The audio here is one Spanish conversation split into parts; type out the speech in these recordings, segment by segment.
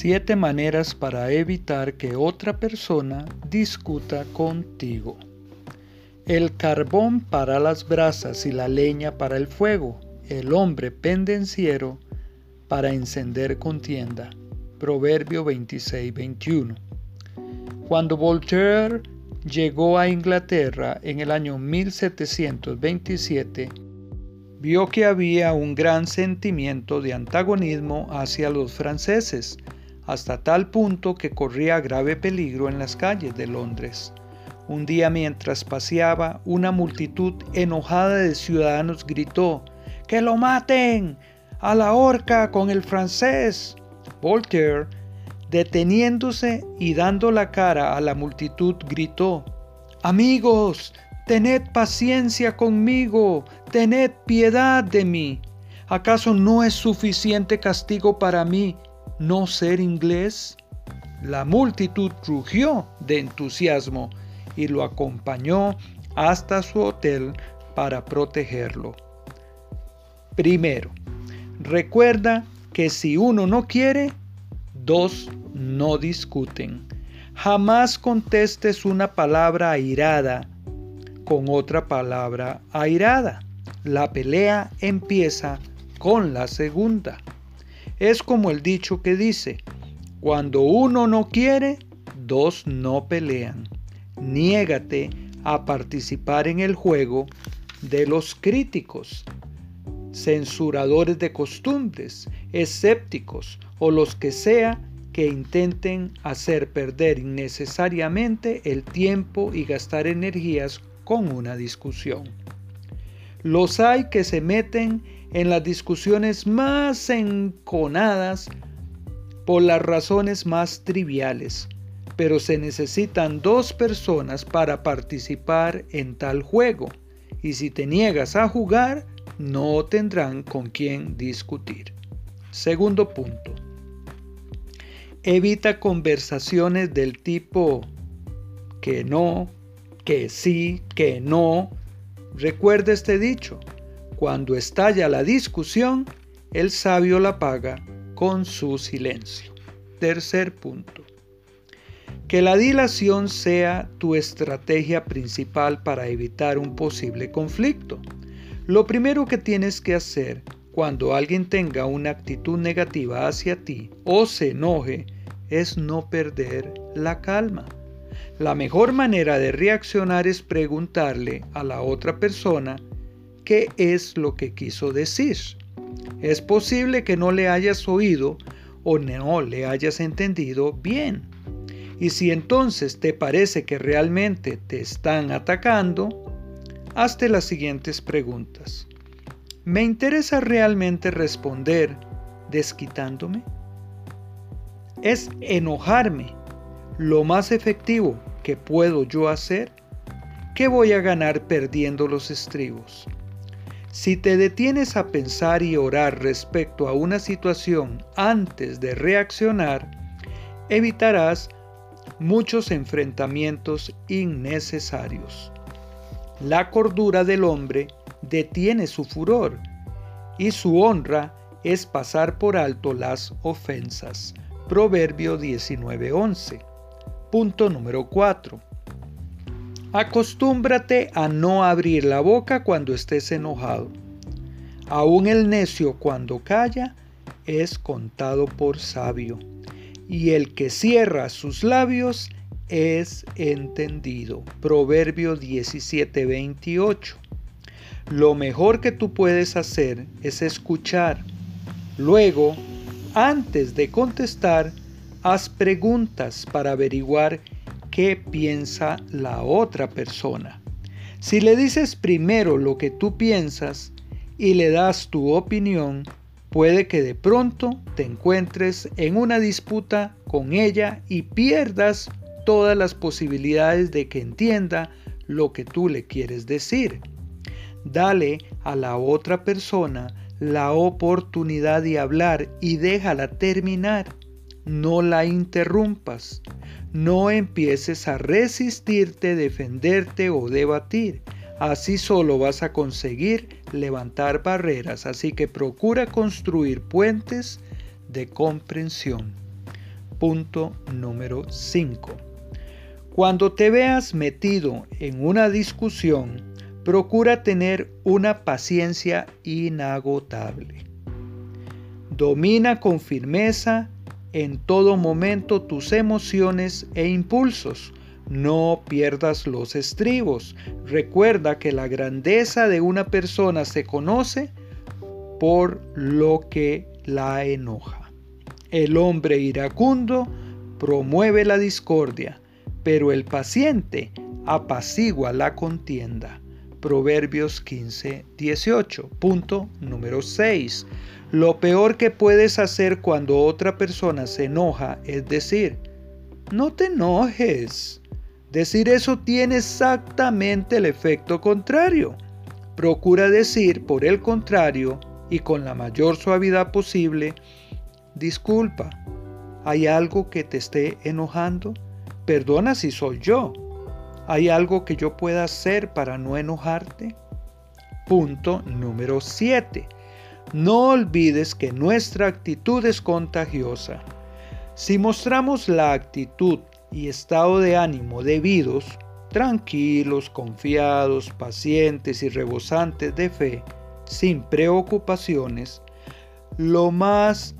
Siete maneras para evitar que otra persona discuta contigo. El carbón para las brasas y la leña para el fuego. El hombre pendenciero para encender contienda. Proverbio 26-21. Cuando Voltaire llegó a Inglaterra en el año 1727, vio que había un gran sentimiento de antagonismo hacia los franceses, hasta tal punto que corría grave peligro en las calles de Londres. Un día mientras paseaba, una multitud enojada de ciudadanos gritó, ¡Que lo maten! ¡A la horca con el francés! Voltaire, deteniéndose y dando la cara a la multitud, gritó, Amigos, tened paciencia conmigo, tened piedad de mí. ¿Acaso no es suficiente castigo para mí no ser inglés? La multitud rugió de entusiasmo y lo acompañó hasta su hotel para protegerlo. Primero, recuerda que si uno no quiere, dos no discuten. Jamás contestes una palabra airada con otra palabra airada. La pelea empieza con la segunda. Es como el dicho que dice, cuando uno no quiere, dos no pelean. Niégate a participar en el juego de los críticos, censuradores de costumbres, escépticos o los que sea que intenten hacer perder innecesariamente el tiempo y gastar energías con una discusión. Los hay que se meten en las discusiones más enconadas por las razones más triviales, pero se necesitan dos personas para participar en tal juego, y si te niegas a jugar, no tendrán con quién discutir. Segundo punto. Evita conversaciones del tipo que no, que sí, que no. Recuerda este dicho. Cuando estalla la discusión, el sabio la paga con su silencio. Tercer punto. Que la dilación sea tu estrategia principal para evitar un posible conflicto. Lo primero que tienes que hacer cuando alguien tenga una actitud negativa hacia ti o se enoje es no perder la calma. La mejor manera de reaccionar es preguntarle a la otra persona qué es lo que quiso decir. Es posible que no le hayas oído o no le hayas entendido bien. Y si entonces te parece que realmente te están atacando, hazte las siguientes preguntas. ¿Me interesa realmente responder desquitándome? ¿Es enojarme lo más efectivo que puedo yo hacer? ¿Qué voy a ganar perdiendo los estribos? Si te detienes a pensar y orar respecto a una situación antes de reaccionar, evitarás muchos enfrentamientos innecesarios. La cordura del hombre detiene su furor y su honra es pasar por alto las ofensas. Proverbio 19:11. Punto número 4. Acostúmbrate a no abrir la boca cuando estés enojado. Aún el necio cuando calla es contado por sabio, y el que cierra sus labios es entendido. Proverbio 17:28. Lo mejor que tú puedes hacer es escuchar. Luego, antes de contestar, haz preguntas para averiguar qué piensa la otra persona. Si le dices primero lo que tú piensas y le das tu opinión, puede que de pronto te encuentres en una disputa con ella y pierdas todas las posibilidades de que entienda lo que tú le quieres decir. Dale a la otra persona la oportunidad de hablar y déjala terminar. No la interrumpas. No empieces a resistirte, defenderte o debatir. Así solo vas a conseguir levantar barreras. Así que procura construir puentes de comprensión. Punto número 5. Cuando te veas metido en una discusión, procura tener una paciencia inagotable. Domina con firmeza en todo momento tus emociones e impulsos. No pierdas los estribos. Recuerda que la grandeza de una persona se conoce por lo que la enoja. El hombre iracundo promueve la discordia, pero el paciente apacigua la contienda. Proverbios 15, 18. Punto número 6. Lo peor que puedes hacer cuando otra persona se enoja es decir, no te enojes. Decir eso tiene exactamente el efecto contrario. Procura decir, por el contrario, y con la mayor suavidad posible, disculpa, ¿hay algo que te esté enojando? Perdona si soy yo. ¿Hay algo que yo pueda hacer para no enojarte? Punto número 7 no olvides que nuestra actitud es contagiosa. Si mostramos la actitud y estado de ánimo debidos, tranquilos, confiados, pacientes y rebosantes de fe, sin preocupaciones, lo más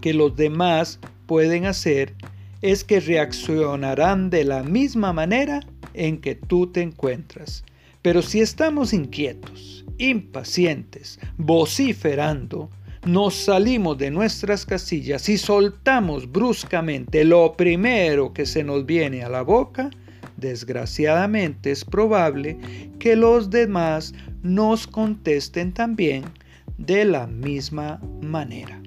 que los demás pueden hacer es que reaccionarán de la misma manera en que tú te encuentras. Pero si estamos inquietos, impacientes, vociferando, nos salimos de nuestras casillas y soltamos bruscamente lo primero que se nos viene a la boca, desgraciadamente es probable que los demás nos contesten también de la misma manera.